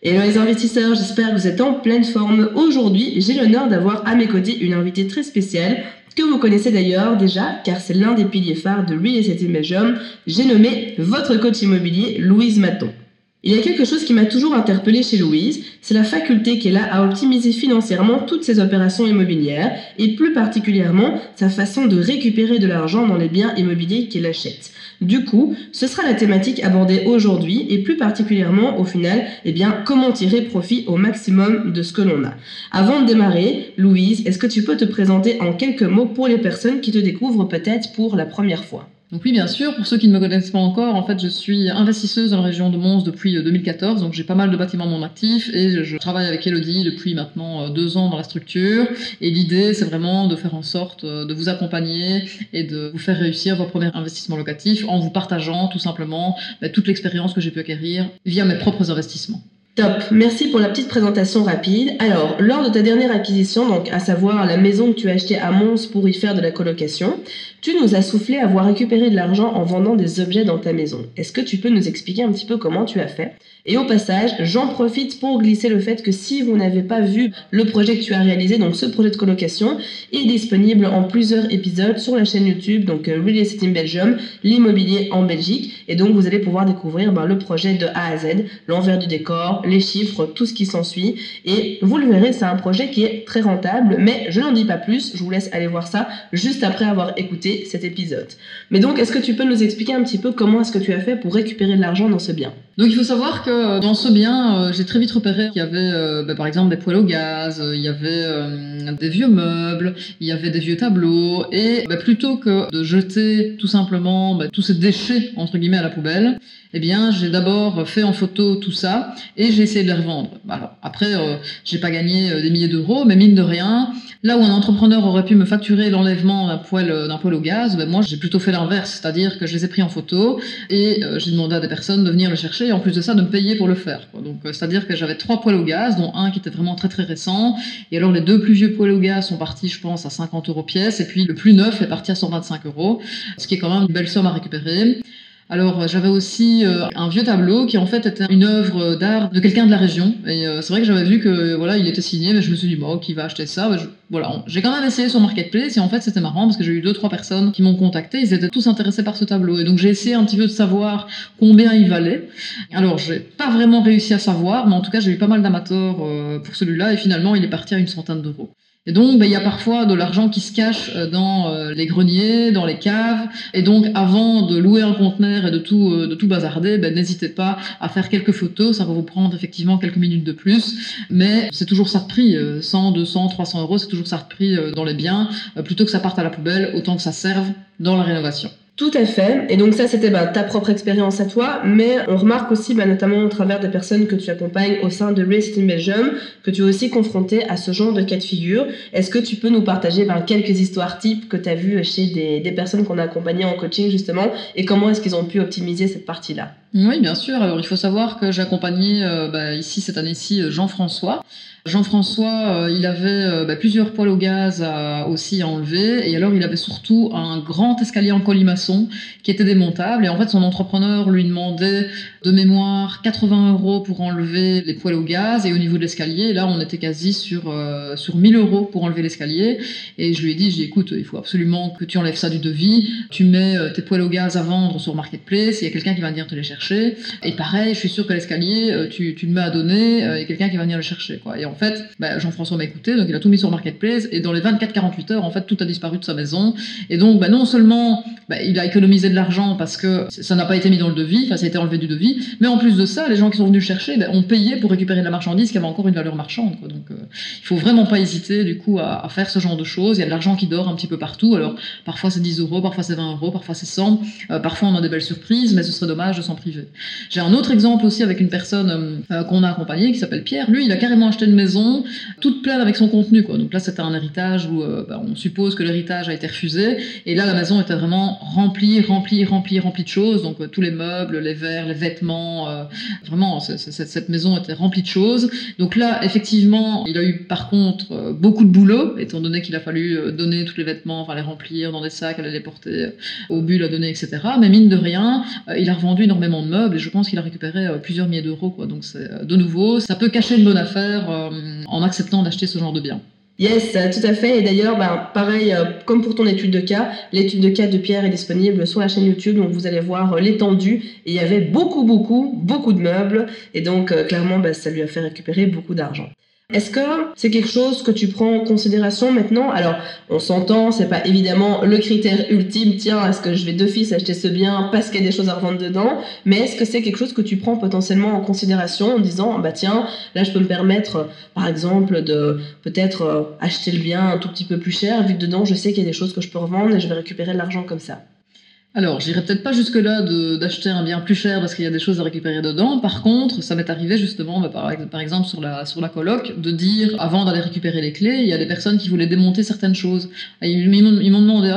Hello les investisseurs, j'espère que vous êtes en pleine forme. Aujourd'hui, j'ai l'honneur d'avoir à mes côtés une invitée très spéciale que vous connaissez d'ailleurs déjà car c'est l'un des piliers phares de Real Estate Belgium. J'ai nommé votre coach immobilier Louise Maton. Il y a quelque chose qui m'a toujours interpellé chez Louise, c'est la faculté qu'elle a à optimiser financièrement toutes ses opérations immobilières et plus particulièrement sa façon de récupérer de l'argent dans les biens immobiliers qu'elle achète. Du coup, ce sera la thématique abordée aujourd'hui et plus particulièrement au final, eh bien, comment tirer profit au maximum de ce que l'on a. Avant de démarrer, Louise, est-ce que tu peux te présenter en quelques mots pour les personnes qui te découvrent peut-être pour la première fois? Donc oui, bien sûr. Pour ceux qui ne me connaissent pas encore, en fait, je suis investisseuse dans la région de Mons depuis 2014. Euh, donc j'ai pas mal de bâtiments en mon actif et je travaille avec Elodie depuis maintenant euh, deux ans dans la structure. Et l'idée, c'est vraiment de faire en sorte euh, de vous accompagner et de vous faire réussir vos premiers investissements locatifs en vous partageant tout simplement bah, toute l'expérience que j'ai pu acquérir via mes propres investissements. Top, merci pour la petite présentation rapide. Alors, lors de ta dernière acquisition, donc à savoir la maison que tu as achetée à Mons pour y faire de la colocation, tu nous as soufflé avoir récupéré de l'argent en vendant des objets dans ta maison. Est-ce que tu peux nous expliquer un petit peu comment tu as fait? Et au passage, j'en profite pour glisser le fait que si vous n'avez pas vu le projet que tu as réalisé, donc ce projet de colocation, est disponible en plusieurs épisodes sur la chaîne YouTube, donc euh, Real Estate in Belgium, l'immobilier en Belgique. Et donc vous allez pouvoir découvrir ben, le projet de A à Z, l'envers du décor, les chiffres, tout ce qui s'ensuit. Et vous le verrez, c'est un projet qui est très rentable, mais je n'en dis pas plus, je vous laisse aller voir ça juste après avoir écouté cet épisode. Mais donc, est-ce que tu peux nous expliquer un petit peu comment est-ce que tu as fait pour récupérer de l'argent dans ce bien? Donc il faut savoir que euh, dans ce bien, euh, j'ai très vite repéré qu'il y avait euh, bah, par exemple des poêles au gaz, il y avait des vieux meubles, il y avait des vieux tableaux, et bah, plutôt que de jeter tout simplement bah, tous ces déchets entre guillemets à la poubelle, eh bien, j'ai d'abord fait en photo tout ça et j'ai essayé de les revendre. Après, euh, j'ai pas gagné des milliers d'euros, mais mine de rien, là où un entrepreneur aurait pu me facturer l'enlèvement d'un poêle, d'un poêle au gaz, ben moi, j'ai plutôt fait l'inverse, c'est-à-dire que je les ai pris en photo et j'ai demandé à des personnes de venir le chercher en plus de ça, de me payer pour le faire. Donc, c'est-à-dire que j'avais trois poêles au gaz, dont un qui était vraiment très très récent, et alors les deux plus vieux poêles au gaz sont partis, je pense, à 50 euros pièce, et puis le plus neuf est parti à 125 euros, ce qui est quand même une belle somme à récupérer. Alors euh, j'avais aussi euh, un vieux tableau qui en fait était une œuvre d'art de quelqu'un de la région. Et euh, c'est vrai que j'avais vu que voilà il était signé, mais je me suis dit bon qui va acheter ça? Voilà, j'ai quand même essayé sur Marketplace et en fait c'était marrant parce que j'ai eu deux trois personnes qui m'ont contacté, ils étaient tous intéressés par ce tableau et donc j'ai essayé un petit peu de savoir combien il valait. Alors j'ai pas vraiment réussi à savoir, mais en tout cas j'ai eu pas mal d'amateurs pour celui-là et finalement il est parti à une centaine d'euros. Et donc, ben, il y a parfois de l'argent qui se cache euh, dans euh, les greniers, dans les caves. Et donc, avant de louer un conteneur et de tout, euh, de tout bazarder, ben, n'hésitez pas à faire quelques photos. Ça va vous prendre effectivement quelques minutes de plus. Mais c'est toujours ça de prix. 100, 200, 300 euros, c'est toujours ça de prix dans les biens. Plutôt que ça parte à la poubelle, autant que ça serve dans la rénovation. Tout à fait. Et donc ça, c'était bah, ta propre expérience à toi, mais on remarque aussi, bah, notamment au travers des personnes que tu accompagnes au sein de Real Estate Belgium, que tu es aussi confronté à ce genre de cas de figure. Est-ce que tu peux nous partager bah, quelques histoires types que tu as vues chez des, personnes qu'on a accompagnées en coaching justement, et comment est-ce qu'ils ont pu optimiser cette partie-là? Oui, bien sûr. Alors il faut savoir que j'ai accompagné euh, ici cette année-ci Jean-François. Jean-François, euh, il avait euh, bah, plusieurs poêles au gaz à, aussi à enlever, et alors il avait surtout un grand escalier en colimaçon qui était démontable, et en fait son entrepreneur lui demandait de mémoire 80 euros pour enlever les poêles au gaz, et au niveau de l'escalier, là on était quasi sur, euh, sur 1000 euros pour enlever l'escalier, et je lui ai dit, écoute, il faut absolument que tu enlèves ça du devis, tu mets tes poêles au gaz à vendre sur Marketplace, il y a quelqu'un qui va venir te les chercher, et pareil, je suis sûr que l'escalier, tu, tu le mets à donner, il y a quelqu'un qui va venir le chercher. En fait, bah, Jean-François m'a écouté, donc il a tout mis sur Marketplace, et dans les 24-48 heures, en fait, tout a disparu de sa maison. Et donc, bah, non seulement bah, il a économisé de l'argent parce que ça n'a pas été mis dans le devis, enfin, ça a été enlevé du devis, mais en plus de ça, les gens qui sont venus chercher ont payé pour récupérer de la marchandise qui avait encore une valeur marchande. Quoi. Donc, euh, il faut vraiment pas hésiter, du coup, à, faire ce genre de choses. Il y a de l'argent qui dort un petit peu partout. Alors, parfois c'est 10 euros, parfois c'est 20 euros, parfois c'est 100. Euh, parfois on a des belles surprises, mais ce serait dommage de s'en priver. J'ai un autre exemple aussi avec une personne euh, qu'on a accompagnée qui s'appelle Pierre. Lui, il a carrément acheté une maison toute pleine avec son contenu. Donc là, c'était un héritage où euh, bah, on suppose que l'héritage a été refusé. Et là, la maison était vraiment remplie, remplie, remplie, remplie de choses. Donc tous les meubles, les verres, les vêtements, vraiment, cette maison était remplie de choses. Donc là, effectivement, il a eu par contre beaucoup de boulot, étant donné qu'il a fallu donner tous les vêtements, enfin les remplir dans des sacs, aller les porter au bulle à donner, etc. Mais mine de rien, euh, il a revendu énormément de meubles et je pense qu'il a récupéré euh, plusieurs milliers d'euros. Donc euh, de nouveau, ça peut cacher une bonne affaire en acceptant d'acheter ce genre de biens. Yes, tout à fait. Et d'ailleurs, ben, pareil, comme pour ton étude de cas, l'étude de cas de Pierre est disponible sur la chaîne YouTube, donc vous allez voir l'étendue. Et il y avait beaucoup, beaucoup, beaucoup de meubles. Et donc, clairement, ben, ça lui a fait récupérer beaucoup d'argent. Est-ce que c'est quelque chose que tu prends en considération maintenant? Alors, on s'entend, c'est pas évidemment le critère ultime. Tiens, est-ce que je vais d'office acheter ce bien parce qu'il y a des choses à revendre dedans? Mais est-ce que c'est quelque chose que tu prends potentiellement en considération en disant, bah tiens, là je peux me permettre, par exemple, de peut-être euh, acheter le bien un tout petit peu plus cher vu que dedans je sais qu'il y a des choses que je peux revendre et je vais récupérer l'argent comme ça? Alors, j'irai peut-être pas jusque-là d'acheter un bien plus cher parce qu'il y a des choses à récupérer dedans. Par contre, ça m'est arrivé justement, bah, par, exemple sur la, sur la de dire, avant d'aller récupérer les clés, il y a des personnes qui voulaient démonter certaines choses.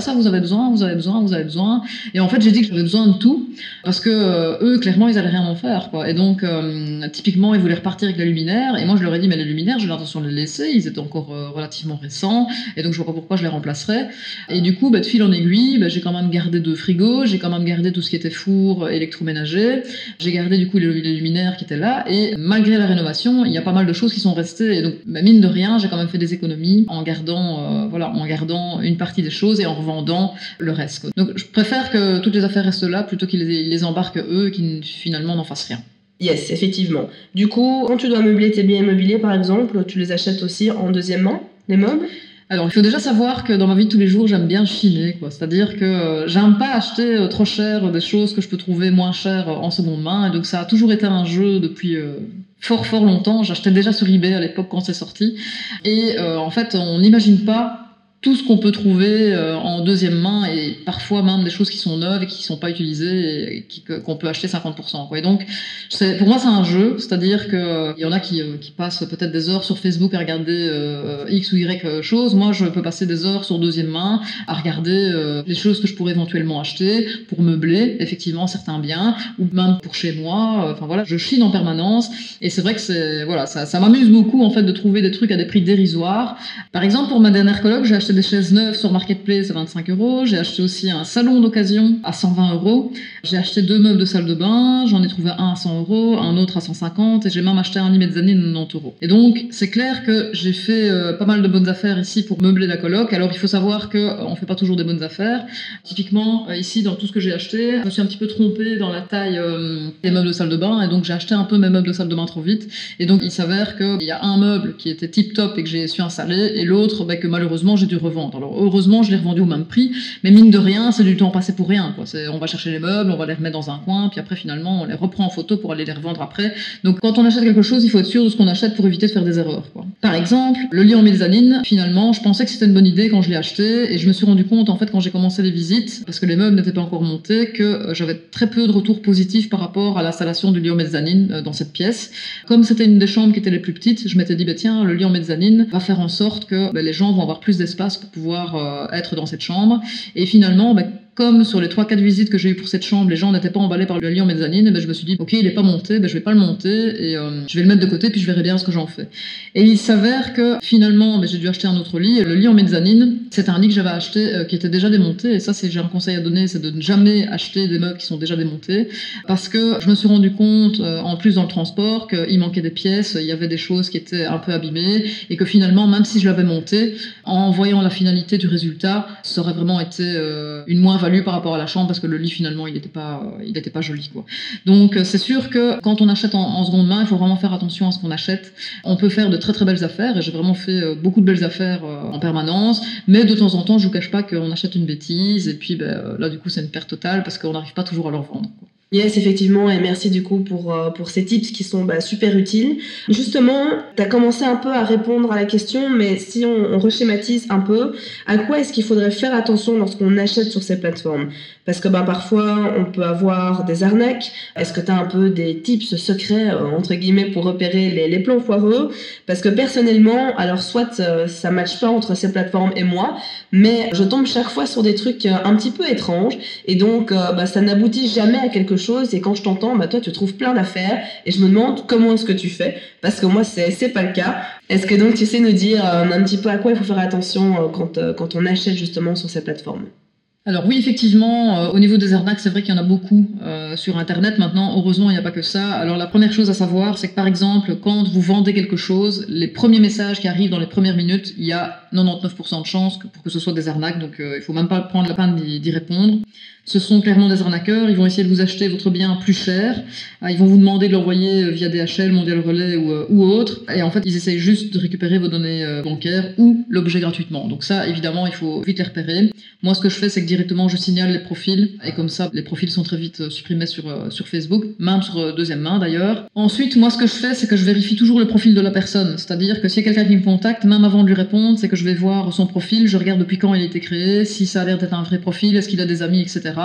Ça vous avez besoin, vous avez besoin, vous avez besoin. Et en fait, j'ai dit que j'avais besoin de tout parce que euh, eux, clairement, ils allaient rien en faire. Quoi. Et donc, euh, typiquement, ils voulaient repartir avec les luminaires. Et moi, je leur ai dit, mais les luminaires, j'ai l'intention de les laisser. Ils étaient encore euh, relativement récents. Et donc, je vois pas pourquoi je les remplacerais. Et du coup, bah, de fil en aiguille, bah, j'ai quand même gardé deux frigos j'ai quand même gardé tout ce qui était four électroménager, j'ai gardé du coup les, luminaires qui étaient là, et malgré la rénovation, il y a pas mal de choses qui sont restées, et donc bah, mine de rien, j'ai quand même fait des économies en gardant, voilà, en gardant une partie des choses et en revendant le reste. Donc je préfère que toutes les affaires restent là plutôt qu'ils les, embarquent eux et qu'ils finalement n'en fassent rien. Yes, effectivement. Du coup, quand tu dois meubler tes biens immobiliers, par exemple, tu les achètes aussi en deuxième main, les meubles? Alors, il faut déjà savoir que dans ma vie de tous les jours, j'aime bien chiner, quoi. C'est-à-dire que euh, j'aime pas acheter euh, trop cher des choses que je peux trouver moins chères en seconde main. Et donc, ça a toujours été un jeu depuis euh, fort, fort longtemps. J'achetais déjà sur eBay à l'époque quand c'est sorti. Et en fait, on n'imagine pas tout ce qu'on peut trouver euh, en deuxième main et parfois même des choses qui sont neuves et qui ne sont pas utilisées et qu'on peut acheter 50%. Quoi. Et donc, pour moi, c'est un jeu, c'est-à-dire qu'il y en a qui, euh, qui passent peut-être des heures sur Facebook à regarder euh, X ou Y choses. Moi, je peux passer des heures sur deuxième main à regarder les choses que je pourrais éventuellement acheter pour meubler, effectivement, certains biens ou même pour chez moi. Enfin voilà, je chine en permanence et c'est vrai que c'est voilà, ça, ça m'amuse beaucoup en fait de trouver des trucs à des prix dérisoires. Par exemple, pour ma dernière colloque, j'ai acheté des chaises neuves sur Marketplace à 25 euros. J'ai acheté aussi un salon d'occasion à 120 euros. J'ai acheté deux meubles de salle de bain. J'en ai trouvé un à 100 euros, un autre à 150 et j'ai même acheté un lit mezzanine à 90 euros. Et donc, c'est clair que j'ai fait euh, pas mal de bonnes affaires ici pour meubler la coloc. Alors, il faut savoir qu'on euh, ne fait pas toujours des bonnes affaires. Typiquement, euh, ici, dans tout ce que j'ai acheté, je me suis un petit peu trompée dans la taille des meubles de salle de bain et donc j'ai acheté un peu mes meubles de salle de bain trop vite. Et donc, il s'avère qu'il y a un meuble qui était tip top et que j'ai su installer et l'autre bah, que malheureusement j'ai dû revendre. Alors heureusement, je l'ai revendu au même prix, mais mine de rien, c'est du temps passé pour rien. Quoi. On va chercher les meubles, on va les remettre dans un coin, puis après finalement, on les reprend en photo pour aller les revendre après. Donc quand on achète quelque chose, il faut être sûr de ce qu'on achète pour éviter de faire des erreurs. Quoi. Par exemple, le lit en mezzanine, finalement, je pensais que c'était une bonne idée quand je l'ai acheté, et je me suis rendu compte en fait quand j'ai commencé les visites, parce que les meubles n'étaient pas encore montés, que euh, j'avais très peu de retours positifs par rapport à l'installation du lit en mezzanine euh, dans cette pièce. Comme c'était une des chambres qui était les plus petites, je m'étais dit bah, tiens, le lit en mezzanine va faire en sorte que bah, les gens vont avoir plus d'espace pour pouvoir euh, être dans cette chambre. Et finalement, bah, comme sur les 3-4 visites que j'ai eues pour cette chambre, les gens n'étaient pas emballés par le lit en mezzanine, et ben je me suis dit, ok, il n'est pas monté, ben je vais pas le monter, et euh, je vais le mettre de côté, puis je verrai bien ce que j'en fais. Et il s'avère que finalement, ben, j'ai dû acheter un autre lit. Le lit en mezzanine, c'est un lit que j'avais acheté euh, qui était déjà démonté, et ça, j'ai un conseil à donner, c'est de ne jamais acheter des meubles qui sont déjà démontés, parce que je me suis rendu compte, euh, en plus dans le transport, qu'il manquait des pièces, il y avait des choses qui étaient un peu abîmées, et que finalement, même si je l'avais monté, en voyant la finalité du résultat, ça aurait vraiment été une par rapport à la chambre parce que le lit finalement il n'était pas, euh, il était pas joli quoi. Donc euh, c'est sûr que quand on achète en, seconde main, il faut vraiment faire attention à ce qu'on achète. On peut faire de très très belles affaires et j'ai vraiment fait euh, beaucoup de belles affaires en permanence, mais de temps en temps je vous cache pas qu'on achète une bêtise et puis ben, là du coup c'est une perte totale parce qu'on n'arrive pas toujours à leur vendre. Yes, effectivement, et merci du coup pour, euh, pour ces tips qui sont bah, super utiles. Justement, tu as commencé un peu à répondre à la question, mais si on, on reschématise un peu, à quoi est-ce qu'il faudrait faire attention lorsqu'on achète sur ces plateformes? Parce que bah, parfois, on peut avoir des arnaques. Est-ce que tu as un peu des tips secrets, euh, entre guillemets, pour repérer les, les plans foireux? Parce que personnellement, alors soit euh, ça matche pas entre ces plateformes et moi, mais je tombe chaque fois sur des trucs un petit peu étranges, et donc bah, ça n'aboutit jamais à quelque chose et quand je t'entends, bah toi tu trouves plein d'affaires et je me demande comment est-ce que tu fais parce que moi c'est c'est pas le cas. Est-ce que donc tu sais nous dire euh, un petit peu à quoi il faut faire attention euh, quand euh, quand on achète justement sur ces plateformes? Alors oui, effectivement, au niveau des arnaques, c'est vrai qu'il y en a beaucoup sur Internet maintenant. Heureusement, il n'y a pas que ça. Alors la première chose à savoir, c'est que par exemple, quand vous vendez quelque chose, les premiers messages qui arrivent dans les premières minutes, il y a 99% de chances pour que ce soit des arnaques. Donc il faut même pas prendre la peine d'y répondre ce sont clairement des arnaqueurs. Ils vont essayer de vous acheter votre bien plus cher. Ah, ils vont vous demander de l'envoyer euh, via DHL, Mondial Relais ou, euh, ou, autre. Et en fait, ils essayent juste de récupérer vos données euh, bancaires ou l'objet gratuitement. Donc ça, évidemment, il faut vite les repérer. Moi, ce que je fais, c'est que directement, je signale les profils. Et comme ça, les profils sont très vite supprimés sur, sur Facebook, même sur deuxième main d'ailleurs. Ensuite, moi, ce que je fais, c'est que je vérifie toujours le profil de la personne. C'est-à-dire que a quelqu'un qui me contacte, même avant de lui répondre, c'est que je vais voir son profil, je regarde depuis quand il a été créé, si ça a l'air d'être un vrai profil, est-ce qu'il a des amis, etc.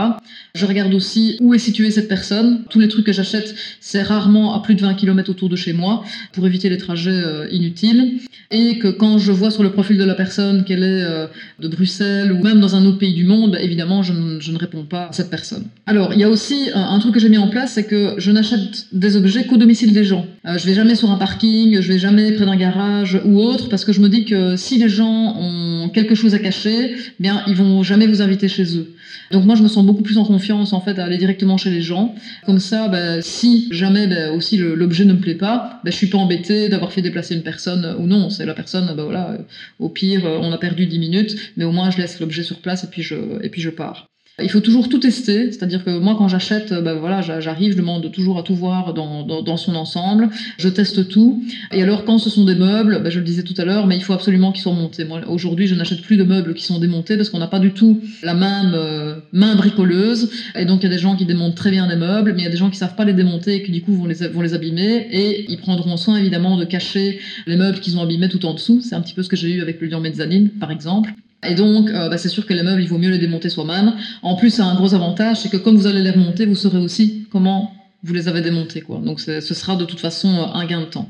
Je regarde aussi où est située cette personne. Tous les trucs que j'achète, c'est rarement à plus de 20 km autour de chez moi pour éviter les trajets euh, inutiles. Et que quand je vois sur le profil de la personne qu'elle est euh, de Bruxelles ou même dans un autre pays du monde, évidemment, je, ne réponds pas à cette personne. Alors, il y a aussi un, truc que j'ai mis en place, c'est que je n'achète des objets qu'au domicile des gens. Euh, je vais jamais sur un parking, je vais jamais près d'un garage ou autre, parce que je me dis que si les gens ont quelque chose à cacher, eh bien, ils vont jamais vous inviter chez eux. Donc moi, je me sens beaucoup plus en confiance en fait à aller directement chez les gens. Comme ça, bah, si jamais bah, aussi l'objet ne me plaît pas, bah, je suis pas embêtée d'avoir fait déplacer une personne ou non. C'est la personne, bah, voilà, au pire, on a perdu 10 minutes, mais au moins je laisse l'objet sur place et puis je, et puis je pars. Il faut toujours tout tester, c'est-à-dire que moi quand j'achète, ben voilà, j'arrive, je demande toujours à tout voir dans, dans, son ensemble, je teste tout. Et alors quand ce sont des meubles, ben je le disais tout à l'heure, mais il faut absolument qu'ils soient montés. Moi aujourd'hui je n'achète plus de meubles qui sont démontés parce qu'on n'a pas du tout la même euh, main bricoleuse. Et donc il y a des gens qui démontent très bien des meubles, mais il y a des gens qui savent pas les démonter et qui du coup vont les, vont les abîmer. Et ils prendront soin évidemment de cacher les meubles qu'ils ont abîmés tout en dessous. C'est un petit peu ce que j'ai eu avec le lion mezzanine par exemple. Et donc, euh, bah, c'est sûr que les meubles, il vaut mieux les démonter soi-même. En plus, c'est un gros avantage, c'est que comme vous allez les remonter, vous saurez aussi comment vous les avez démontés, quoi. Donc, ce sera de toute façon euh, un gain de temps.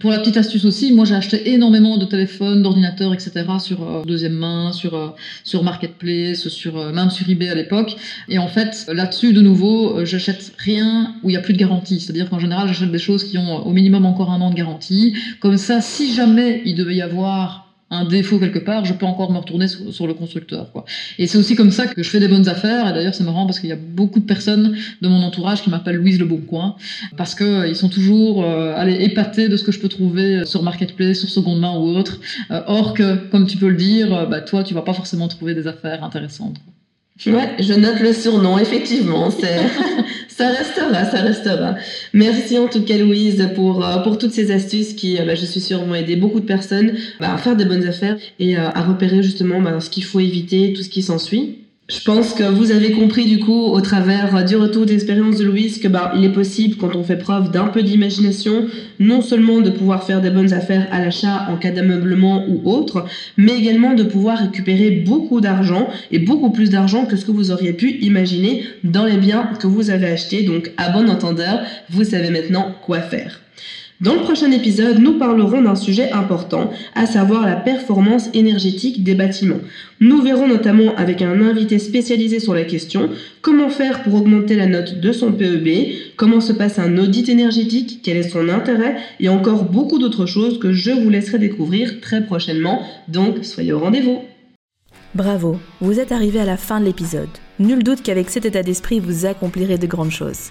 Pour la petite astuce aussi, moi, j'ai acheté énormément de téléphones, d'ordinateurs, etc. sur euh, deuxième main, sur sur Marketplace, sur même sur eBay à l'époque. Et en fait, là-dessus, de nouveau, j'achète rien où il y a plus de garantie. C'est-à-dire qu'en général, j'achète des choses qui ont au minimum encore un an de garantie. Comme ça, si jamais il devait y avoir un défaut quelque part, je peux encore me retourner sur, le constructeur. Quoi. Et c'est aussi comme ça que je fais des bonnes affaires. Et d'ailleurs, c'est marrant parce qu'il y a beaucoup de personnes de mon entourage qui m'appellent Louise Le Bon Coin parce que euh, sont toujours euh, allez, épatés de ce que je peux trouver sur Marketplace, sur seconde main ou autre. Euh, or que, comme tu peux le dire, bah, toi, tu vas pas forcément trouver des affaires intéressantes. Ouais, je note le surnom, effectivement. Ça restera, ça restera. Merci en tout cas, Louise, pour, euh, pour toutes ces astuces qui, euh, bah, je suis sûre, vont aider beaucoup de personnes bah, à faire des bonnes affaires et euh, à repérer justement bah, ce qu'il faut éviter, tout ce qui s'ensuit. Je pense que vous avez compris du coup au travers du retour d'expérience de Louise que bah, il est possible quand on fait preuve d'un peu d'imagination, non seulement de pouvoir faire des bonnes affaires à l'achat en cas d'ameublement ou autre, mais également de pouvoir récupérer beaucoup d'argent et beaucoup plus d'argent que ce que vous auriez pu imaginer dans les biens que vous avez achetés. Donc à bon entendeur, vous savez maintenant quoi faire. Dans le prochain épisode, nous parlerons d'un sujet important, à savoir la performance énergétique des bâtiments. Nous verrons notamment avec un invité spécialisé sur la question comment faire pour augmenter la note de son PEB, comment se passe un audit énergétique, quel est son intérêt et encore beaucoup d'autres choses que je vous laisserai découvrir très prochainement. Donc soyez au rendez-vous. Bravo, vous êtes arrivé à la fin de l'épisode. Nul doute qu'avec cet état d'esprit, vous accomplirez de grandes choses.